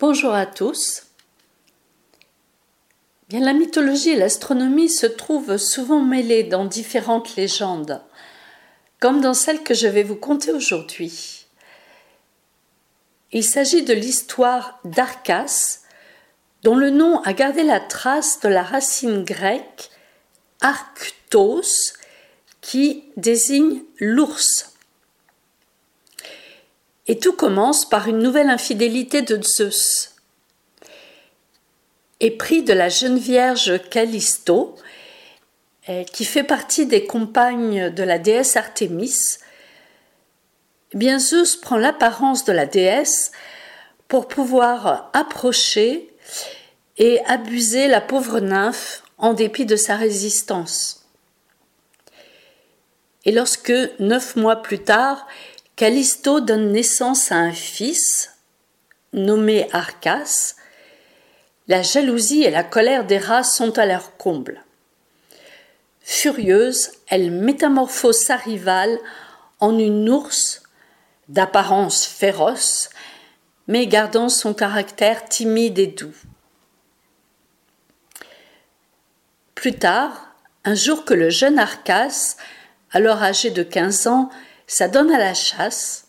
Bonjour à tous. Bien, la mythologie et l'astronomie se trouvent souvent mêlées dans différentes légendes, comme dans celle que je vais vous conter aujourd'hui. Il s'agit de l'histoire d'Arcas, dont le nom a gardé la trace de la racine grecque arctos, qui désigne l'ours. Et tout commence par une nouvelle infidélité de Zeus. Épris de la jeune vierge Callisto, eh, qui fait partie des compagnes de la déesse Artémis, eh bien Zeus prend l'apparence de la déesse pour pouvoir approcher et abuser la pauvre nymphe en dépit de sa résistance. Et lorsque, neuf mois plus tard, Callisto donne naissance à un fils, nommé Arcas. La jalousie et la colère d'Héra sont à leur comble. Furieuse, elle métamorphose sa rivale en une ours d'apparence féroce, mais gardant son caractère timide et doux. Plus tard, un jour que le jeune Arcas, alors âgé de quinze ans, s'adonne à la chasse,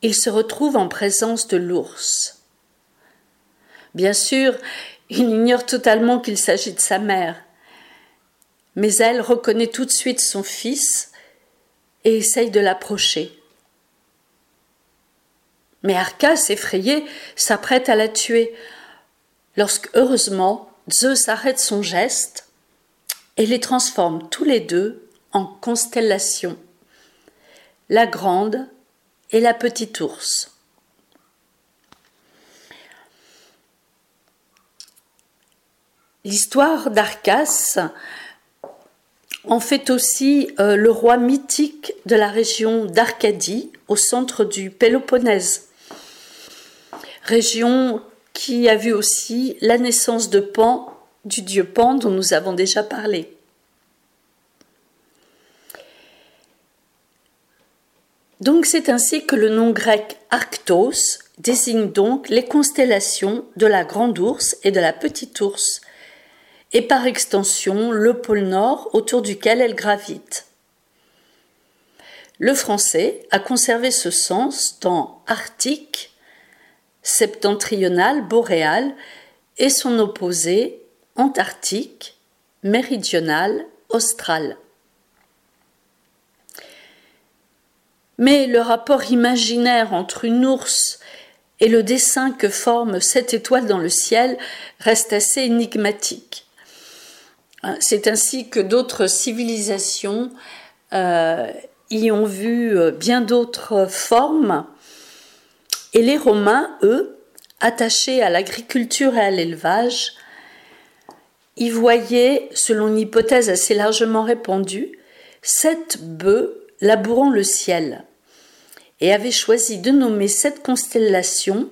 il se retrouve en présence de l'ours. Bien sûr, il ignore totalement qu'il s'agit de sa mère, mais elle reconnaît tout de suite son fils et essaye de l'approcher. Mais Arcas, effrayé, s'apprête à la tuer, lorsque, heureusement, Zeus arrête son geste et les transforme tous les deux en constellations la grande et la petite ours. L'histoire d'Arcas en fait aussi euh, le roi mythique de la région d'Arcadie, au centre du Péloponnèse, région qui a vu aussi la naissance de Pan, du dieu Pan dont nous avons déjà parlé. Donc c'est ainsi que le nom grec Arctos désigne donc les constellations de la grande ours et de la petite ours, et par extension le pôle nord autour duquel elle gravite. Le français a conservé ce sens dans arctique, septentrional, boréal, et son opposé antarctique, méridional, austral. Mais le rapport imaginaire entre une ours et le dessin que forme cette étoile dans le ciel reste assez énigmatique. Hein, c'est ainsi que d'autres civilisations euh, y ont vu euh, bien d'autres formes, et les Romains, eux, attachés à l'agriculture et à l'élevage, y voyaient, selon une hypothèse assez largement répandue, sept bœufs labourant le ciel et avait choisi de nommer cette constellation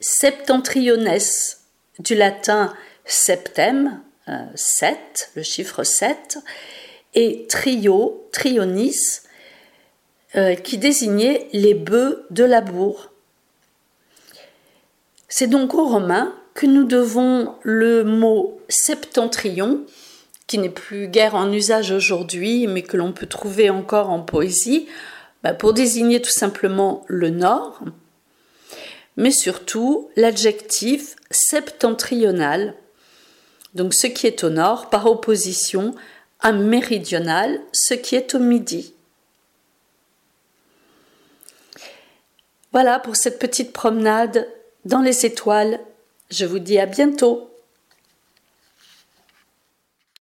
Septentriones, du latin septem, 7, euh, le chiffre 7, et trio, trionis, euh, qui désignait les bœufs de labour. C'est donc aux Romains que nous devons le mot septentrion, qui n'est plus guère en usage aujourd'hui, mais que l'on peut trouver encore en poésie, bah, pour désigner tout simplement le nord, mais surtout l'adjectif septentrional, donc ce qui est au nord, par opposition à méridional, ce qui est au midi. Voilà pour cette petite promenade dans les étoiles. Je vous dis à bientôt.